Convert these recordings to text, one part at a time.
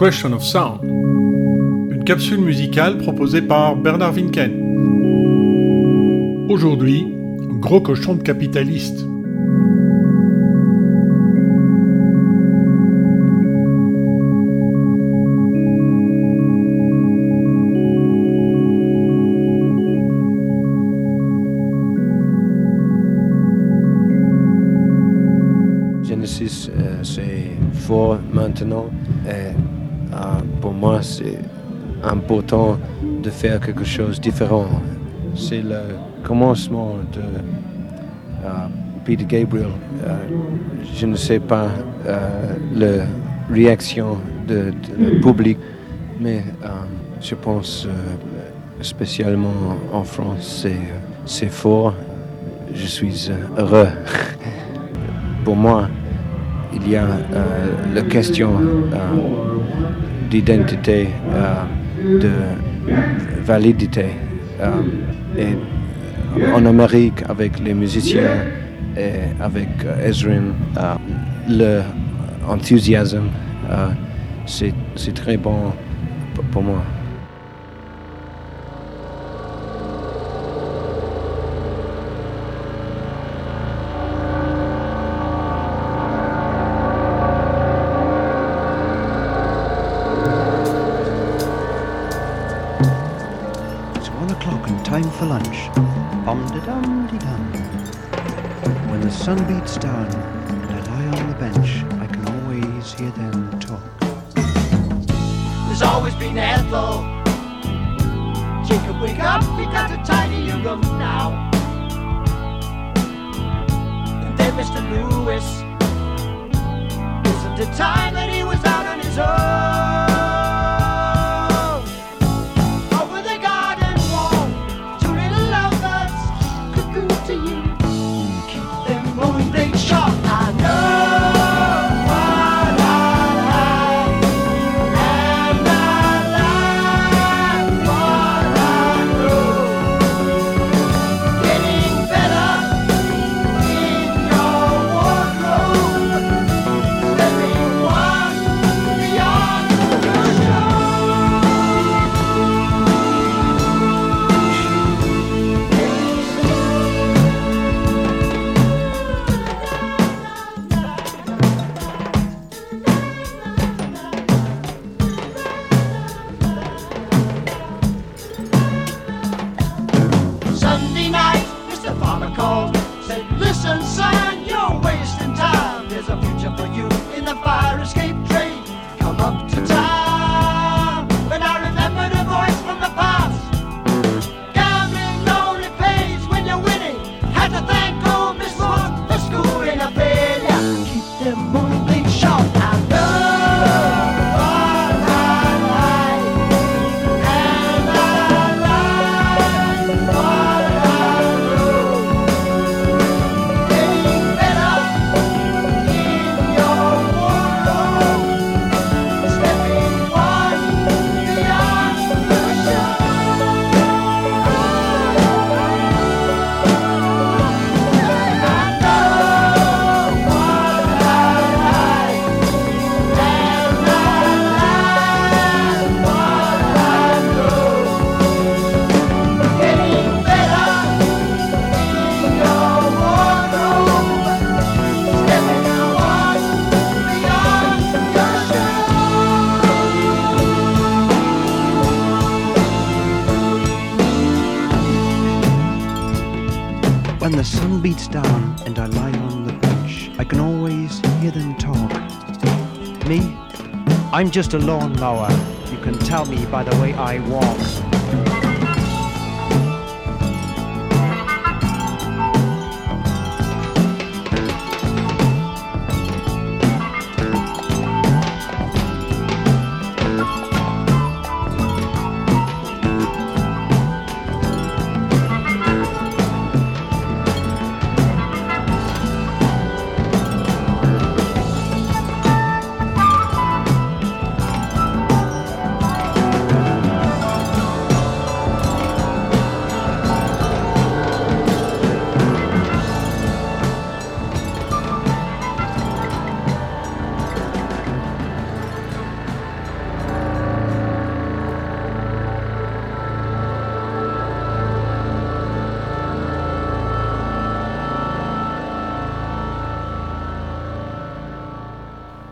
Question of Sound, une capsule musicale proposée par Bernard Winken. Aujourd'hui, gros cochon de capitaliste. maintenant. Important de faire quelque chose de différent. C'est le commencement de euh, Peter Gabriel. Euh, je ne sais pas la réaction du public, mais je pense spécialement en France, c'est fort. Je suis heureux. pour moi, il y a euh, la question euh, d'identité, euh, de validité. et en Amérique, avec les musiciens et avec Ezrin, l'enthousiasme, c'est très bon pour moi. Sun beats down and I lie on the bench, I can always hear them talk. There's always been Ethel. Jacob, wake up, we got to tidy room now. And then Mr. Lewis. Isn't it time that he was I'm just a lawnmower. You can tell me by the way I walk.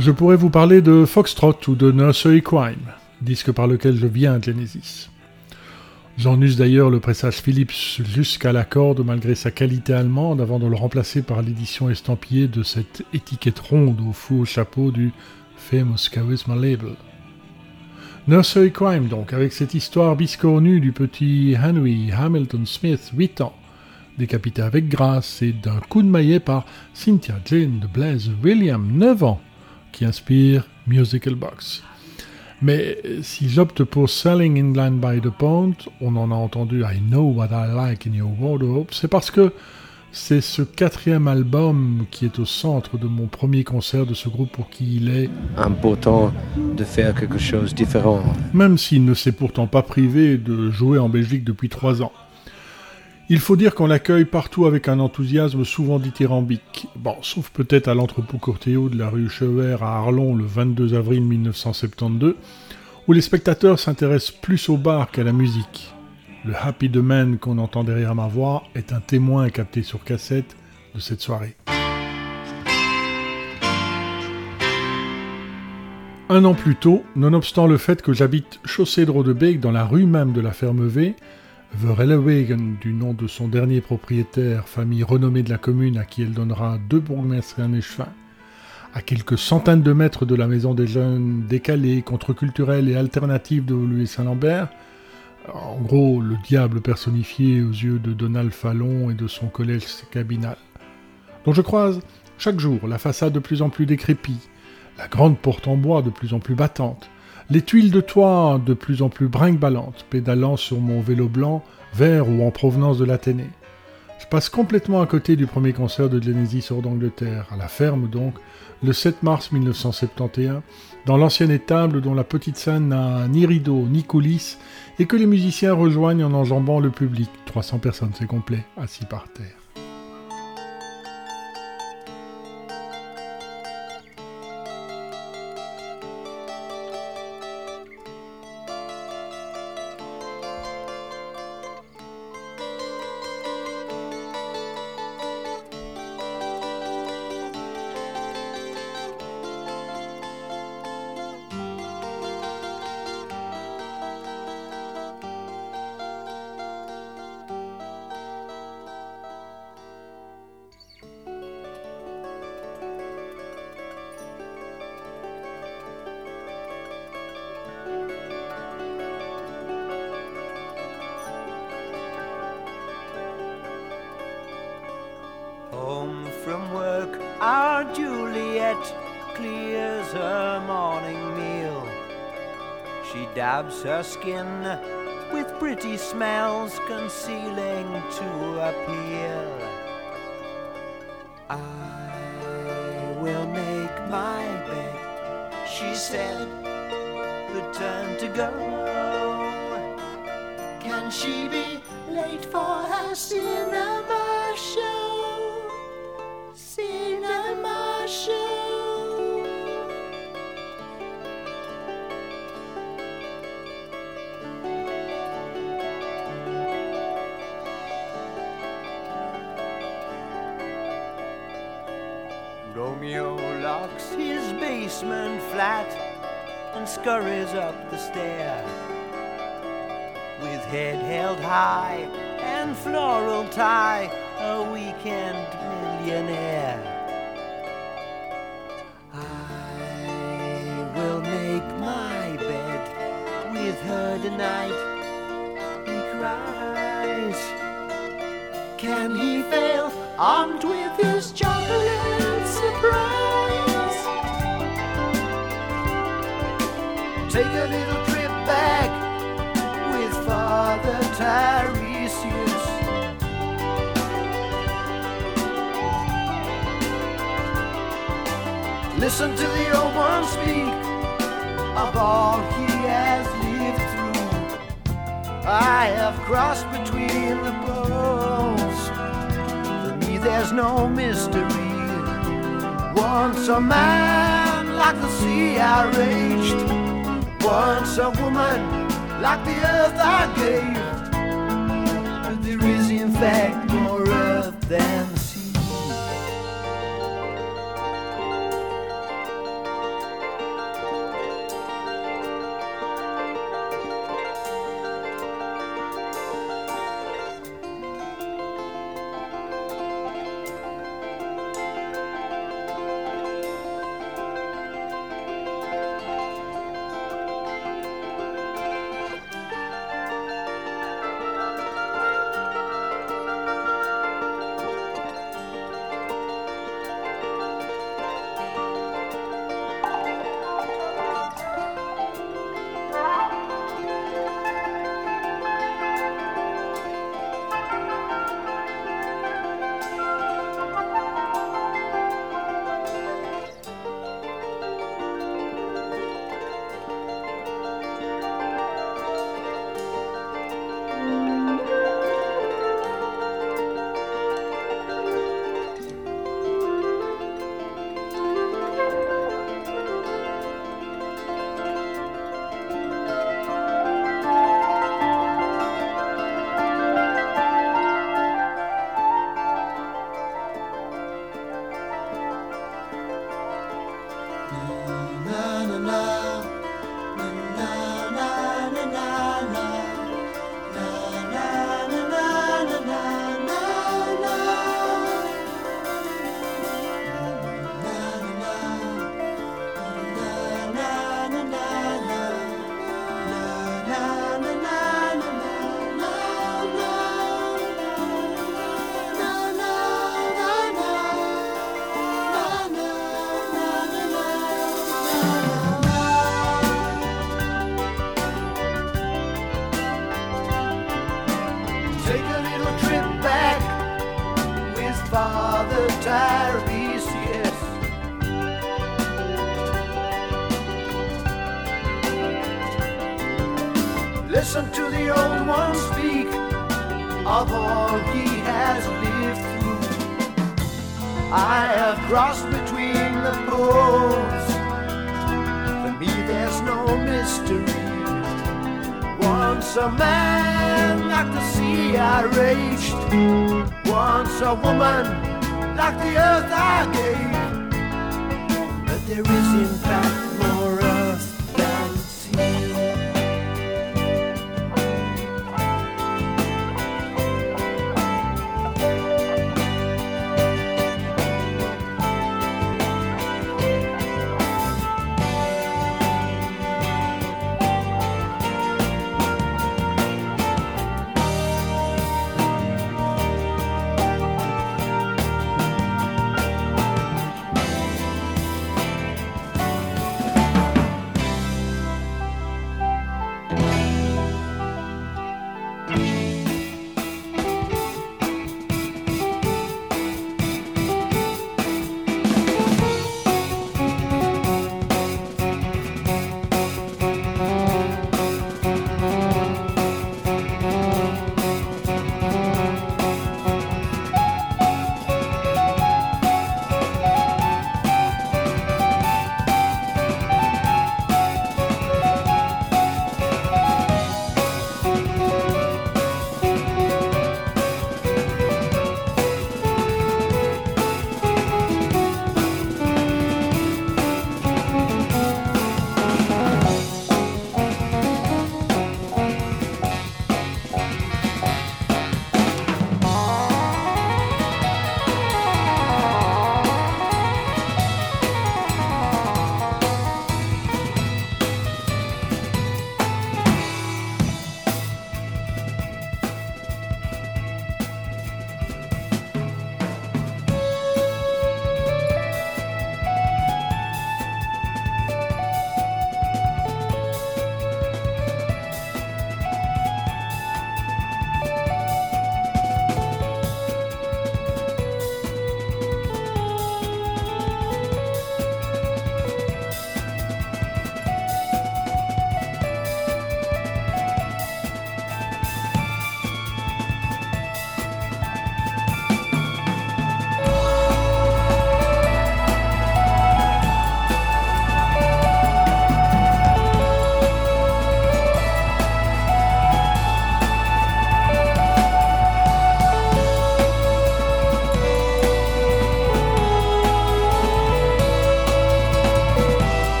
Je pourrais vous parler de Foxtrot ou de Nursery Crime, disque par lequel je viens à Genesis. J'en use d'ailleurs le pressage Philips jusqu'à la corde malgré sa qualité allemande avant de le remplacer par l'édition estampillée de cette étiquette ronde au faux chapeau du Famous Charisma Label. Nursery Crime donc, avec cette histoire biscornue du petit Henry Hamilton Smith, 8 ans, décapité avec grâce et d'un coup de maillet par Cynthia Jane de Blaise William, 9 ans, qui inspire Musical Box. Mais si j'opte pour Selling Inland by the Pond, on en a entendu I Know What I Like in Your Wardrobe, c'est parce que c'est ce quatrième album qui est au centre de mon premier concert de ce groupe pour qui il est important de faire quelque chose de différent. Même s'il ne s'est pourtant pas privé de jouer en Belgique depuis trois ans. Il faut dire qu'on l'accueille partout avec un enthousiasme souvent dithyrambique. Bon, sauf peut-être à l'entrepôt Courtéo de la rue Chevert à Arlon le 22 avril 1972, où les spectateurs s'intéressent plus au bar qu'à la musique. Le Happy Man qu'on entend derrière ma voix est un témoin capté sur cassette de cette soirée. Un an plus tôt, nonobstant le fait que j'habite chaussée de Rodebeek dans la rue même de la ferme V, Verhellewagen, du nom de son dernier propriétaire, famille renommée de la commune à qui elle donnera deux bourgmestres et un échevin, à quelques centaines de mètres de la maison des jeunes décalés, contre-culturels et alternatifs de Louis Saint-Lambert, en gros le diable personnifié aux yeux de Donald Fallon et de son collège cabinal, dont je croise chaque jour la façade de plus en plus décrépie, la grande porte en bois de plus en plus battante, les tuiles de toit de plus en plus brinque-ballantes, pédalant sur mon vélo blanc, vert ou en provenance de l'Athénée. Je passe complètement à côté du premier concert de Genesis hors d'Angleterre, à la ferme donc, le 7 mars 1971, dans l'ancienne étable dont la petite scène n'a ni rideau ni coulisses, et que les musiciens rejoignent en enjambant le public. 300 personnes, c'est complet, assis par terre. And floral tie, a weekend millionaire. I will make my bed with her tonight. He cries. Can he fail armed with his chocolate surprise? take a little trip back with Father Tiresias. Listen to the old one speak of all he has lived through. I have crossed between the poles. For me, there's no mystery. Once a man like the sea I raged once a woman like the earth I gave. But there is, in fact, more earth than sea.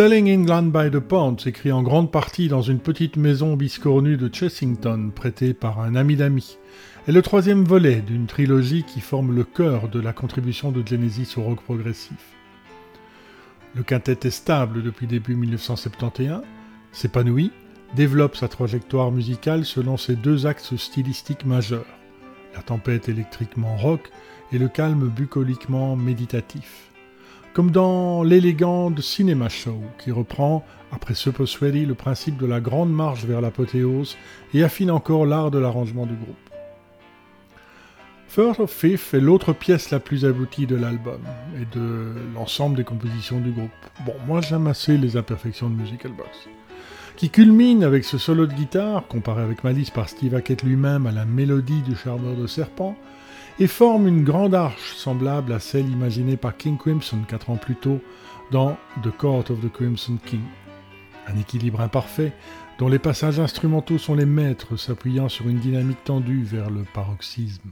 Selling England by the Pound s'écrit en grande partie dans une petite maison biscornue de Chessington, prêtée par un ami d'amis, est le troisième volet d'une trilogie qui forme le cœur de la contribution de Genesis au rock progressif. Le quintet est stable depuis début 1971, s'épanouit, développe sa trajectoire musicale selon ses deux axes stylistiques majeurs, la tempête électriquement rock et le calme bucoliquement méditatif. Comme dans l'élégant Cinema Show, qui reprend, après Supposed Ready, le principe de la grande marche vers l'apothéose et affine encore l'art de l'arrangement du groupe. First of Fifth est l'autre pièce la plus aboutie de l'album et de l'ensemble des compositions du groupe. Bon, moi j'aime assez les imperfections de Musical Box. Qui culmine avec ce solo de guitare, comparé avec Malice par Steve Hackett lui-même à la mélodie du charmeur de serpent, et forme une grande arche semblable à celle imaginée par King Crimson quatre ans plus tôt dans The Court of the Crimson King. Un équilibre imparfait dont les passages instrumentaux sont les maîtres s'appuyant sur une dynamique tendue vers le paroxysme.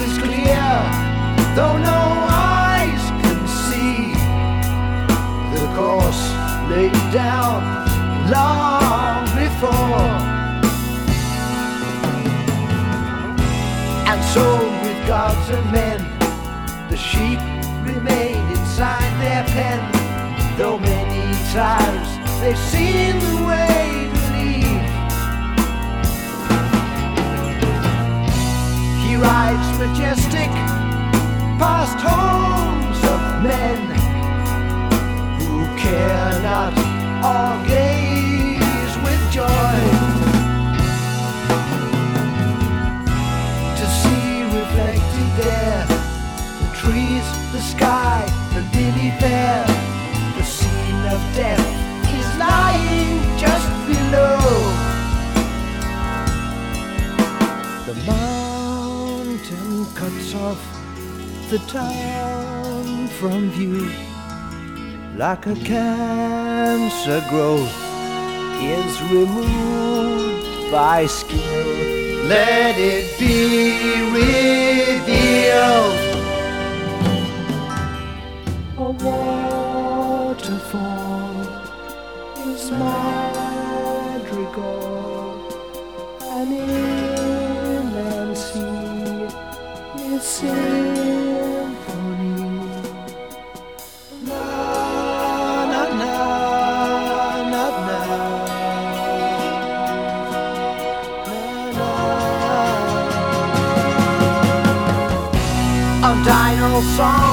Is clear, though no eyes can see. The course laid down long before. And so, with gods and men, the sheep remain inside their pen. Though many times they've seen the way majestic past homes of men who care not or gaze with joy to see reflected there the trees, the sky, the lily fair. Cuts off the town from view like a cancer growth is removed by skill. Let it be revealed. song.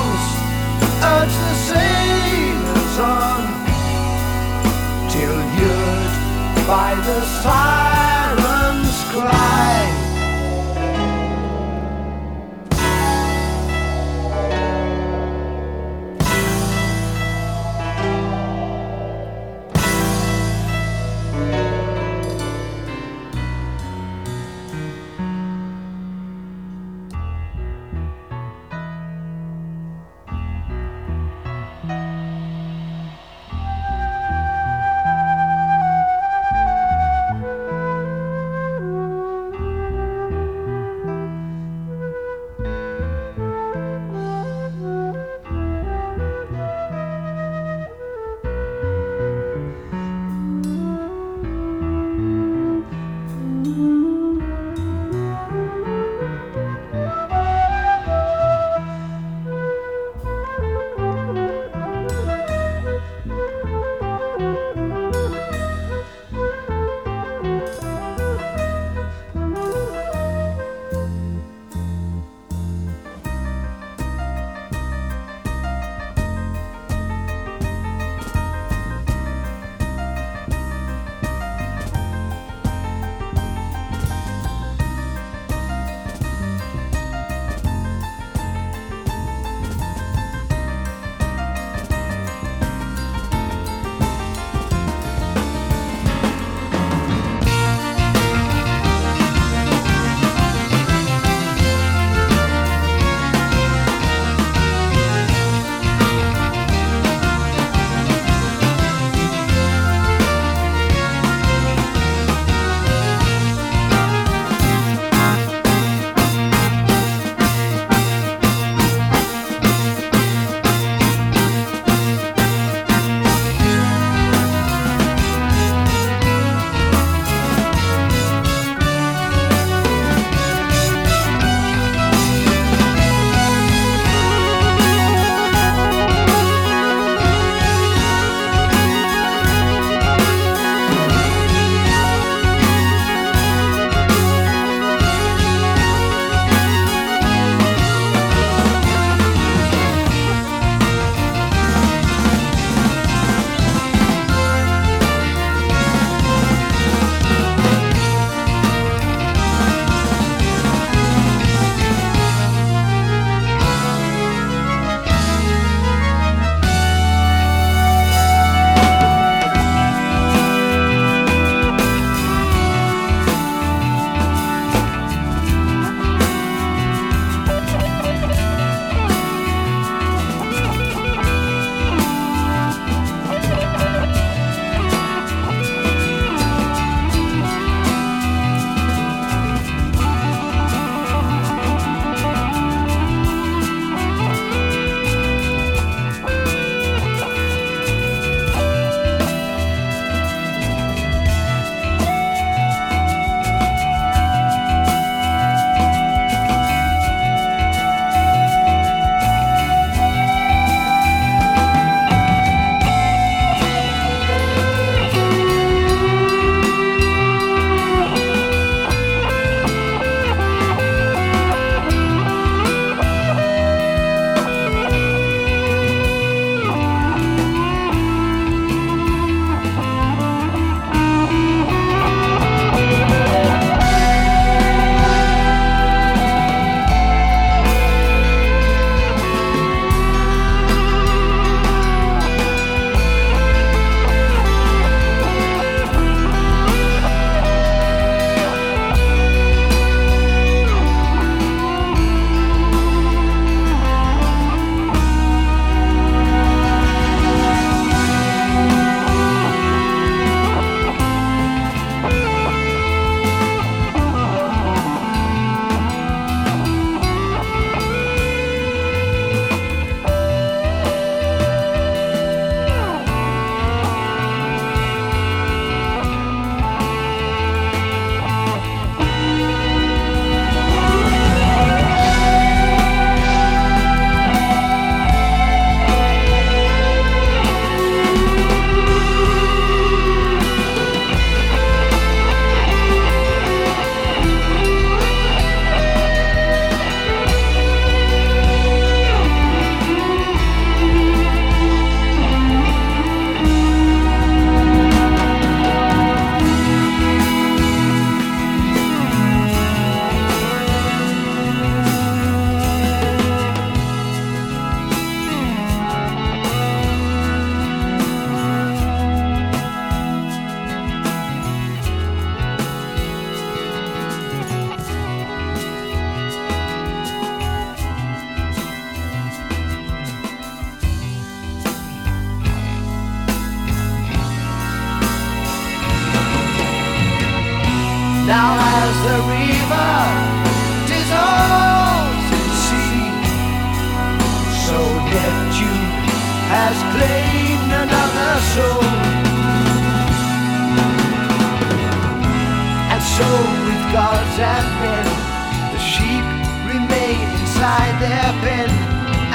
Has claimed another soul. And so with gods and men, the sheep remain inside their pen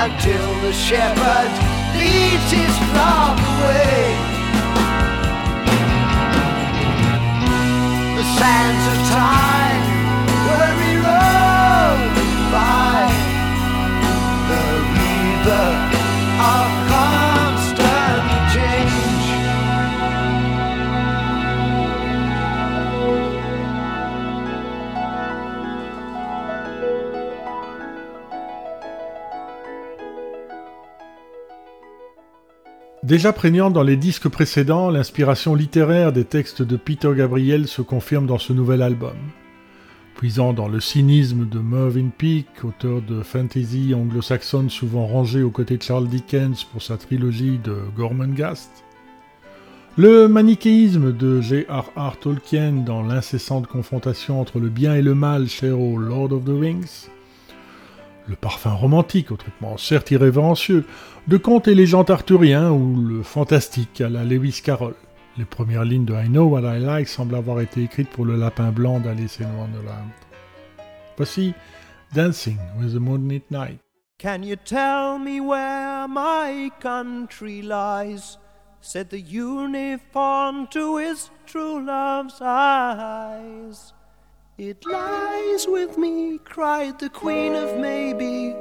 until the shepherd leads his flock away. Sands of time. Were eroded by the river Déjà prégnante dans les disques précédents, l'inspiration littéraire des textes de Peter Gabriel se confirme dans ce nouvel album. Puisant dans le cynisme de Mervyn Peake, auteur de fantasy anglo-saxonne souvent rangé aux côtés de Charles Dickens pour sa trilogie de Gormenghast, le manichéisme de J.R.R. Tolkien dans l'incessante confrontation entre le bien et le mal cher au Lord of the Rings, le parfum romantique au traitement certes irrévérencieux, de contes et légendes arthuriens ou le fantastique à la Lewis Carroll. Les premières lignes de I Know What I Like semblent avoir été écrites pour le lapin blanc d'Alice in Wonderland. Voici Dancing with the Moonlit Night. Can you tell me where my country lies? Said the uniform to his true love's eyes. It lies with me, cried the Queen of Maybe.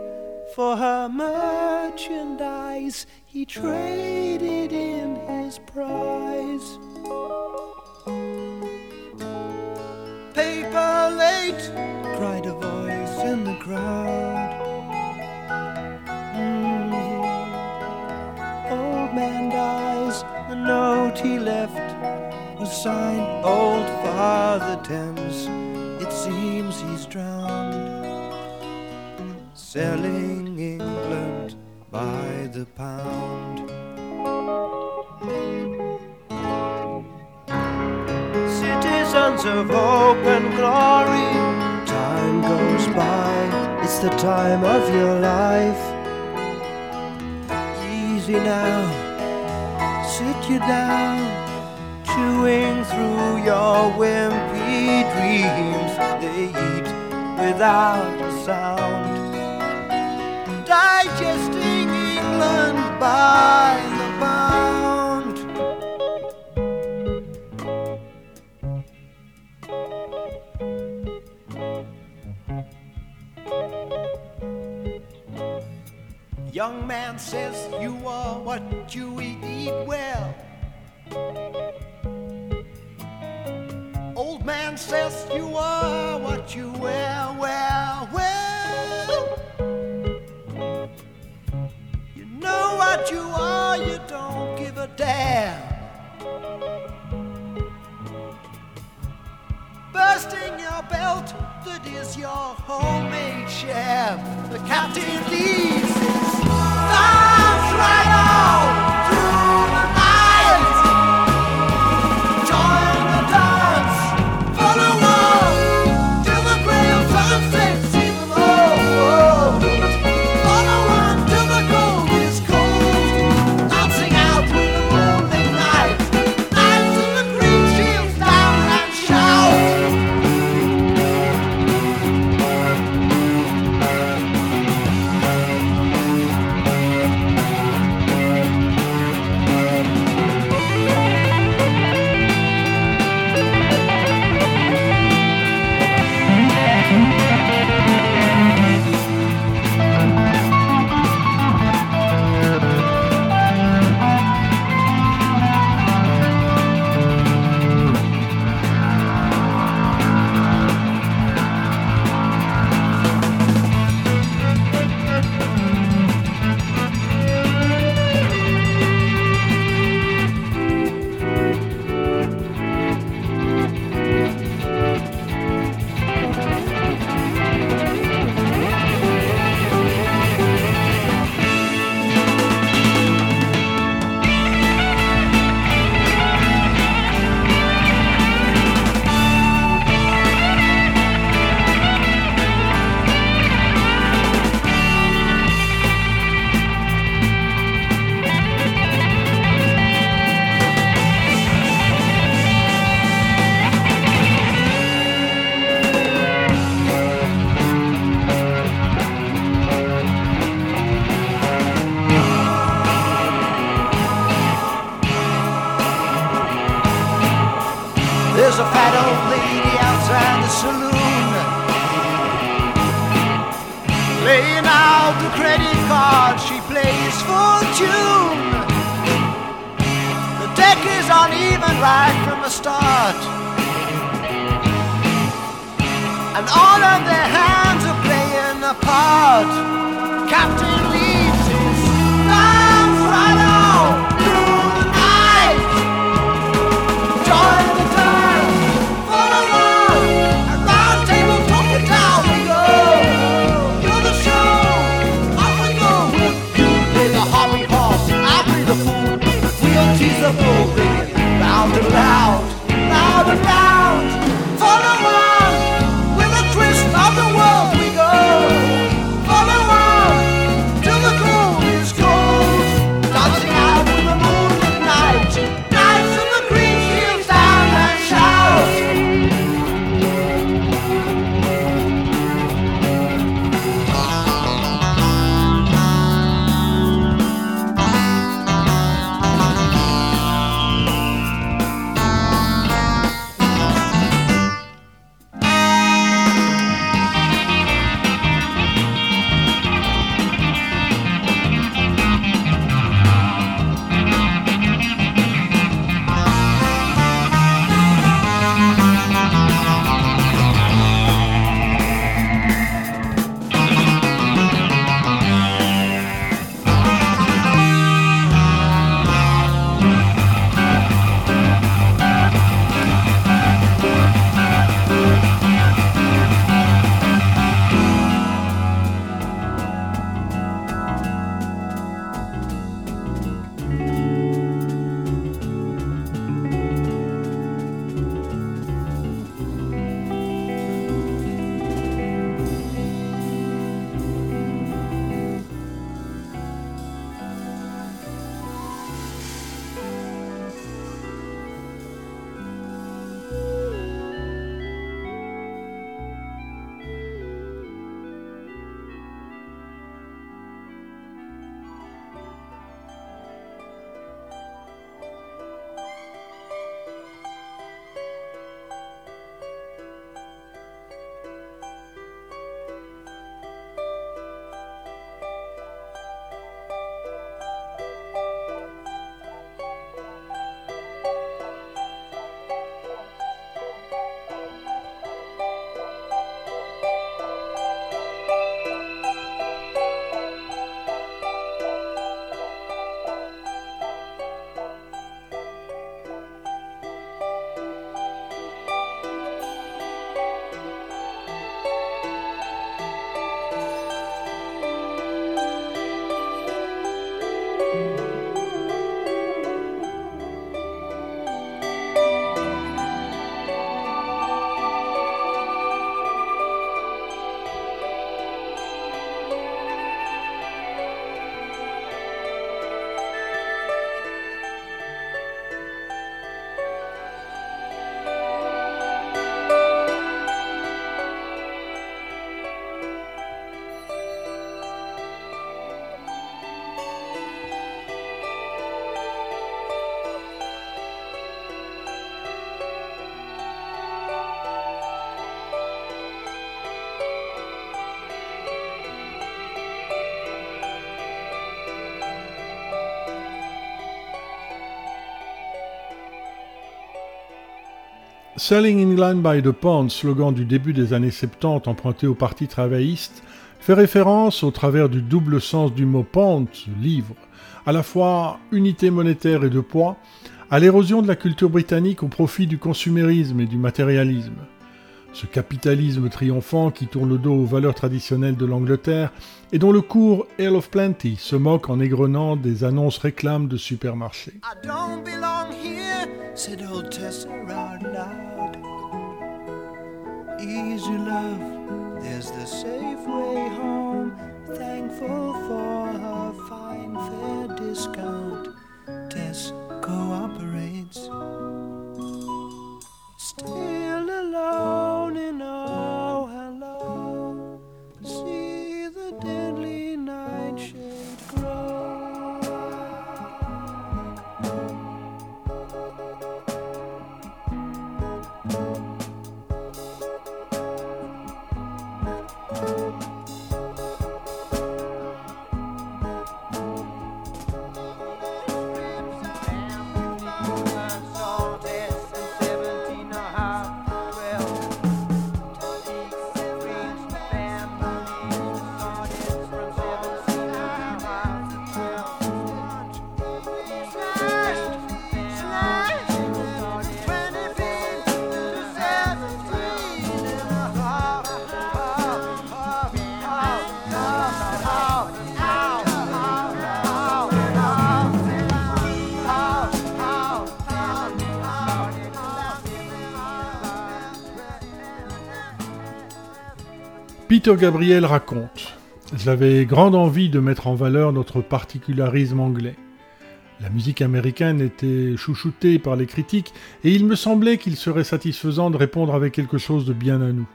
For her merchandise, he traded in his prize. Paper late, cried a voice in the crowd. Mm. Old man dies, the note he left was signed Old Father Thames. It seems he's drowned selling England by the pound. Citizens of hope and glory, time goes by, it's the time of your life. Easy now, sit you down, chewing through your wimpy dreams. They eat without a sound digesting England by the pound. Young man says you are what you eat well. Old man says you are what you wear well, well. What you are, you don't give a damn. Bursting your belt, that is your homemade sham. The captain leads fat old lady outside the saloon. Laying out the credit card, she plays for tune. The deck is uneven right from the start. And all of their hands are playing a part. Captain leaves his love right Selling England by the Pound, slogan du début des années 70 emprunté au Parti travailliste, fait référence, au travers du double sens du mot pound, livre, à la fois unité monétaire et de poids, à l'érosion de la culture britannique au profit du consumérisme et du matérialisme. Ce capitalisme triomphant qui tourne le dos aux valeurs traditionnelles de l'Angleterre et dont le cours Ale of Plenty se moque en égrenant des annonces réclames de supermarchés. I don't belong here, said old. Easy love, there's the safe way home. Thankful for her fine fair discount. Tess cooperates. Still alone in oh Peter Gabriel raconte J'avais grande envie de mettre en valeur notre particularisme anglais. La musique américaine était chouchoutée par les critiques et il me semblait qu'il serait satisfaisant de répondre avec quelque chose de bien à nous.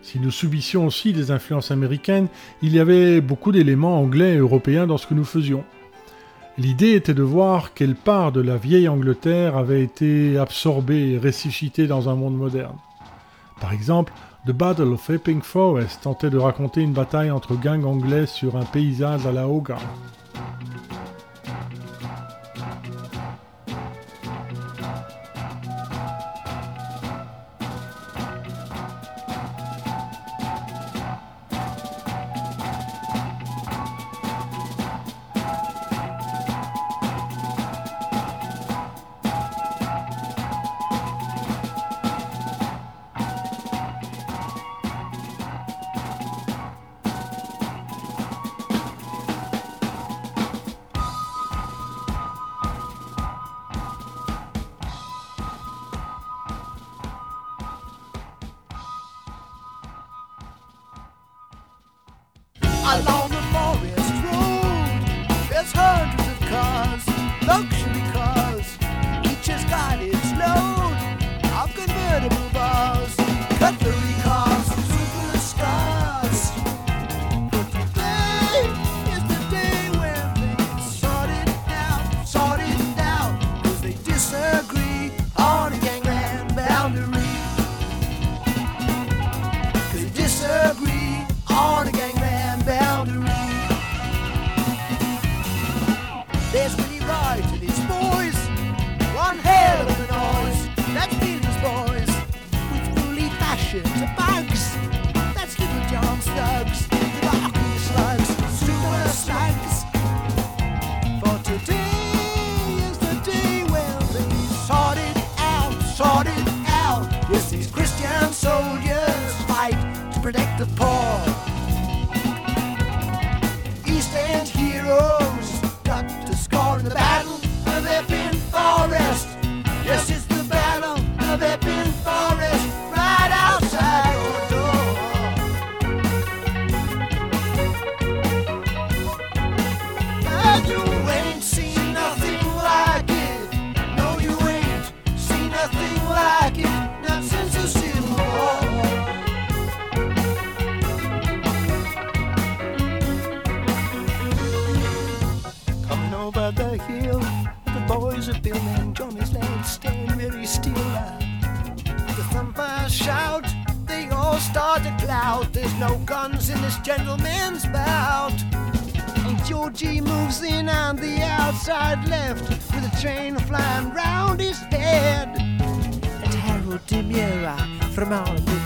Si nous subissions aussi des influences américaines, il y avait beaucoup d'éléments anglais et européens dans ce que nous faisions. L'idée était de voir quelle part de la vieille Angleterre avait été absorbée et ressuscitée dans un monde moderne. Par exemple, The Battle of Epping Forest tentait de raconter une bataille entre gangs anglais sur un paysage à la Hogarth.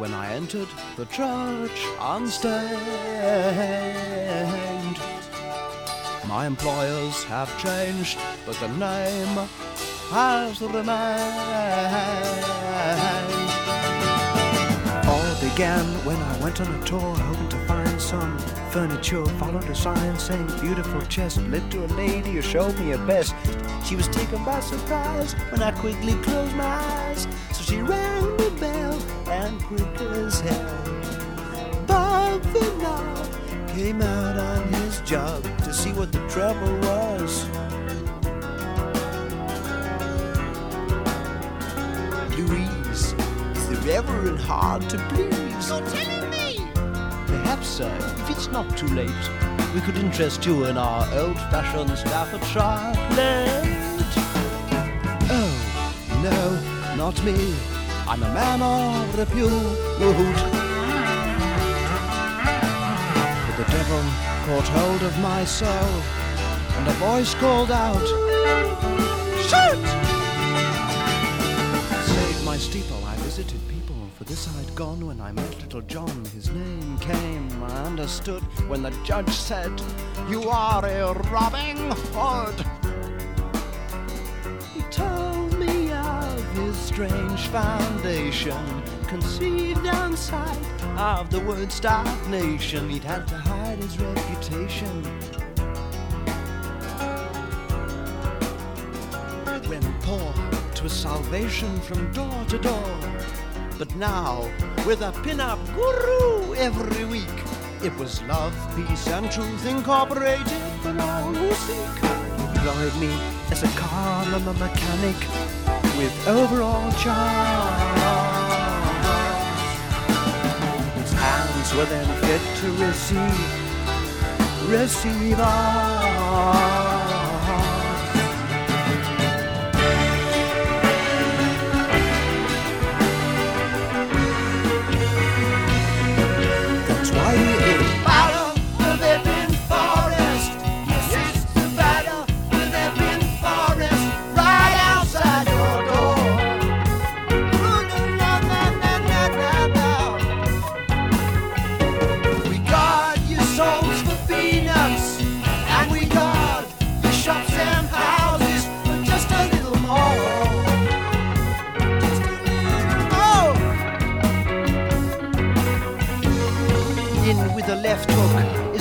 when I entered the church unstained. My employers have changed, but the name has remained. All began when I went on a tour hoping to find some furniture. Followed a sign saying beautiful chest. Led to a lady who showed me her best. She was taken by surprise when I quickly closed my eyes. So she bell and quick as hell. Bob the Knob came out on his job to see what the trouble was. Louise, is the Reverend hard to please? You're telling me? Perhaps, sir, if it's not too late, we could interest you in our old-fashioned Staffordshire plate. Oh, no, not me. I'm a man of the repute. But the devil caught hold of my soul, and a voice called out, Shoot! Save my steeple, I visited people, for this I'd gone when I met little John. His name came, I understood, when the judge said, You are a robbing Hood. His strange foundation, conceived on sight of the word stagnation. He'd had to hide his reputation. When poor, 'twas salvation from door to door. But now, with a pin-up guru every week, it was love, peace, and truth incorporated for all who seek. Employed me as a car a mechanic with overall charge. His hands were then fit to receive, receive ours.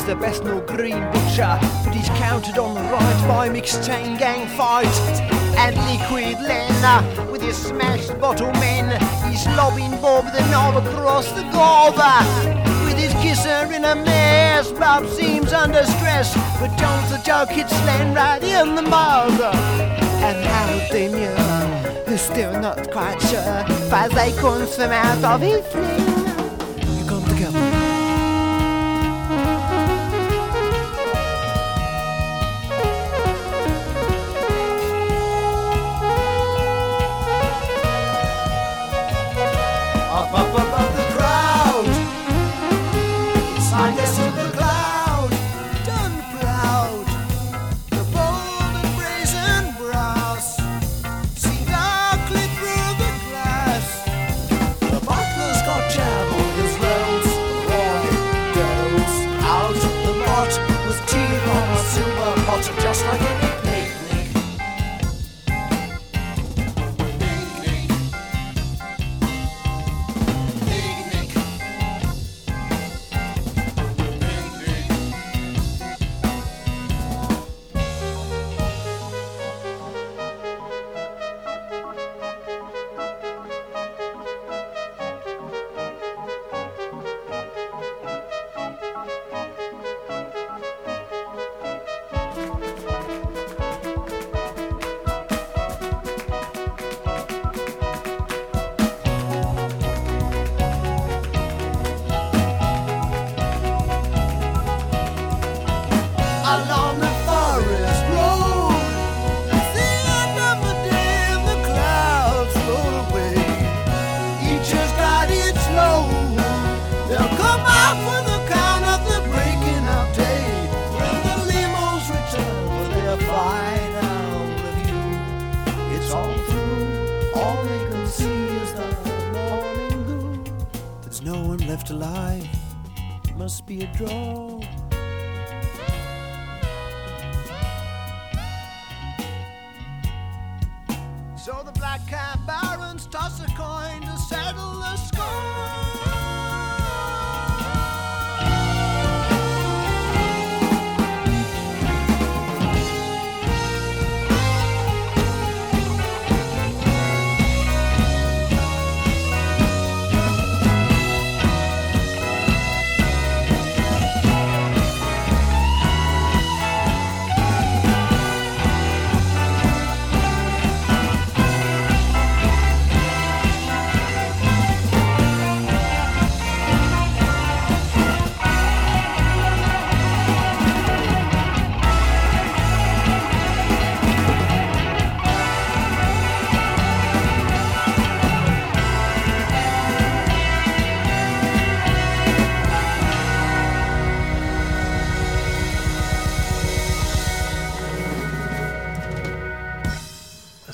The best no green butcher, but he's counted on the right by mixed chain gang fight. and liquid Lena with his smashed bottle men. He's lobbing Bob the knob across the gulver. With his kisser in a mess, Bob seems under stress, but John's the joke hits Len right in the mouth. And how they knew, we're still not quite sure. Five acorns from out of his.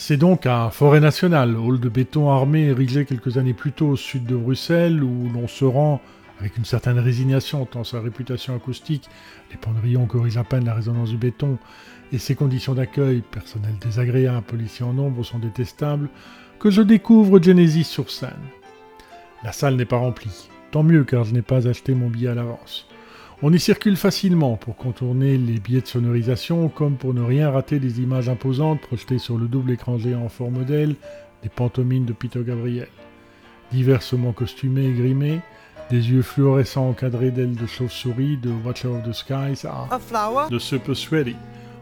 C'est donc un forêt national, hall de béton armé érigé quelques années plus tôt au sud de Bruxelles, où l'on se rend avec une certaine résignation tant sa réputation acoustique, les pendrillons corrigent à peine la résonance du béton, et ses conditions d'accueil, personnel désagréable, policiers en nombre, sont détestables, que je découvre Genesis sur scène. La salle n'est pas remplie, tant mieux car je n'ai pas acheté mon billet à l'avance. On y circule facilement pour contourner les biais de sonorisation, comme pour ne rien rater des images imposantes projetées sur le double écran géant en forme modèle des pantomimes de Peter Gabriel. Diversement costumés et grimés, des yeux fluorescents encadrés d'ailes de chauve-souris, de Watcher of the Skies à de Super Sweaty,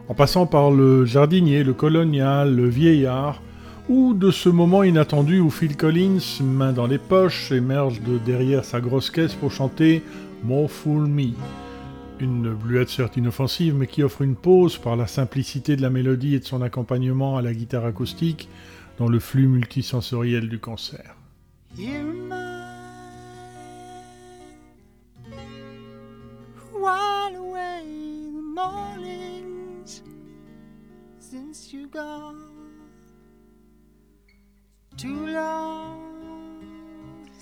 en passant par le jardinier, le colonial, le vieillard, ou de ce moment inattendu où Phil Collins, main dans les poches, émerge de derrière sa grosse caisse pour chanter More Fool Me. Une bluette certes inoffensive, mais qui offre une pause par la simplicité de la mélodie et de son accompagnement à la guitare acoustique dans le flux multisensoriel du concert. Too long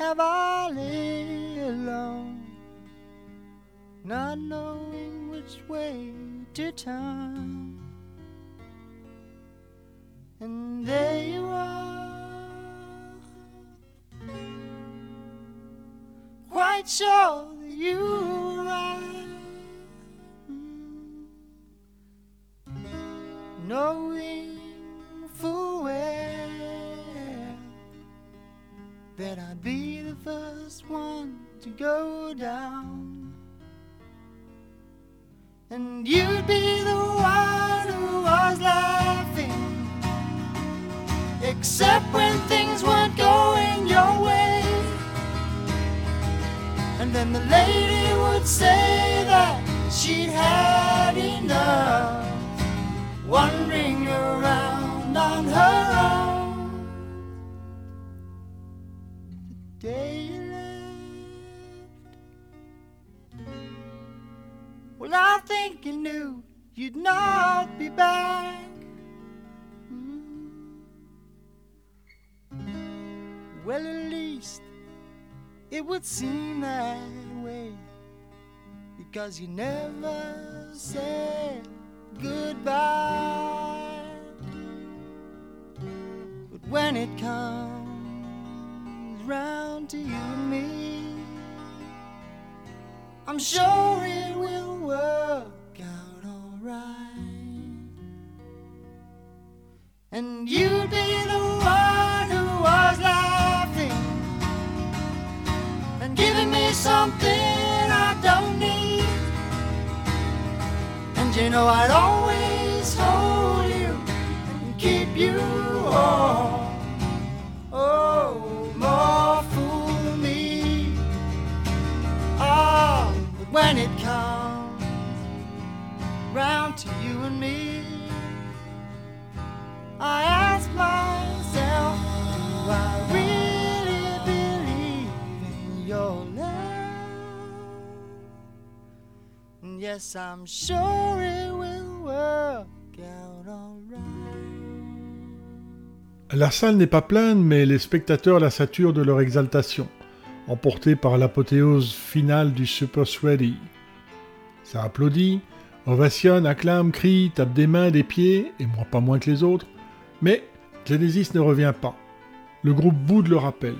have not knowing which way to turn. And there you are, quite sure that you right. Knowing full well that I'd be the first one to go down. And you'd be the one who was laughing. Except when things weren't going your way. And then the lady would say that she'd had enough. Wandering around on her own. Day think you knew you'd not be back. Mm. Well, at least it would seem that way because you never said goodbye. But when it comes round to you and me, I'm sure it will work out alright. And you'd be the one who was laughing and giving me something I don't need. And you know I'd always hold La salle n'est pas pleine, mais les spectateurs la saturent de leur exaltation. emporté par l'apothéose finale du Super Sweaty. Ça applaudit, ovationne, acclame, crie, tape des mains, des pieds, et moi pas moins que les autres, mais Genesis ne revient pas. Le groupe boude le rappel,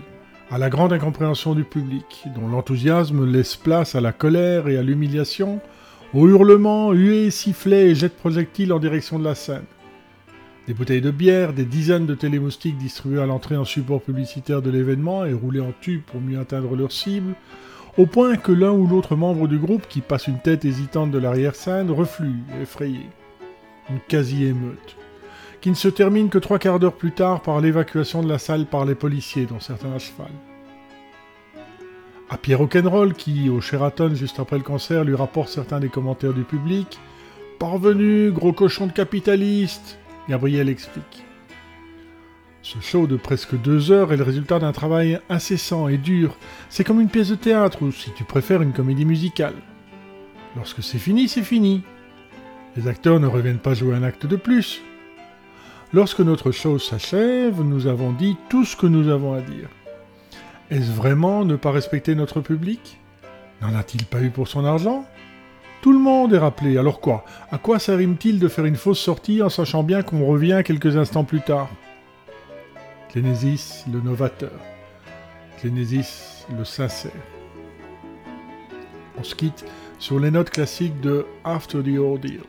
à la grande incompréhension du public, dont l'enthousiasme laisse place à la colère et à l'humiliation, aux hurlements, huées, sifflets et jets de projectiles en direction de la scène. Des bouteilles de bière, des dizaines de télémoustiques distribués à l'entrée en support publicitaire de l'événement et roulés en tube pour mieux atteindre leur cible, au point que l'un ou l'autre membre du groupe qui passe une tête hésitante de l'arrière-scène reflue, effrayé. Une quasi-émeute, qui ne se termine que trois quarts d'heure plus tard par l'évacuation de la salle par les policiers, dont certains à cheval. À Pierre Rock'n'Roll, qui, au Sheraton juste après le concert, lui rapporte certains des commentaires du public, Parvenu, gros cochon de capitaliste Gabriel explique. Ce show de presque deux heures est le résultat d'un travail incessant et dur. C'est comme une pièce de théâtre ou, si tu préfères, une comédie musicale. Lorsque c'est fini, c'est fini. Les acteurs ne reviennent pas jouer un acte de plus. Lorsque notre show s'achève, nous avons dit tout ce que nous avons à dire. Est-ce vraiment ne pas respecter notre public? N'en a-t-il pas eu pour son argent? Tout le monde est rappelé, alors quoi? À quoi ça rime-t-il de faire une fausse sortie en sachant bien qu'on revient quelques instants plus tard? Clénésis le novateur, Clénésis le sincère. On se quitte sur les notes classiques de After the Ordeal.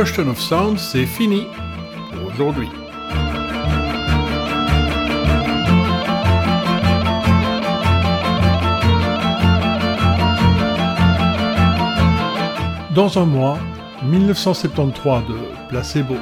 Question of Sound, c'est fini pour aujourd'hui. Dans un mois, 1973 de Placebo.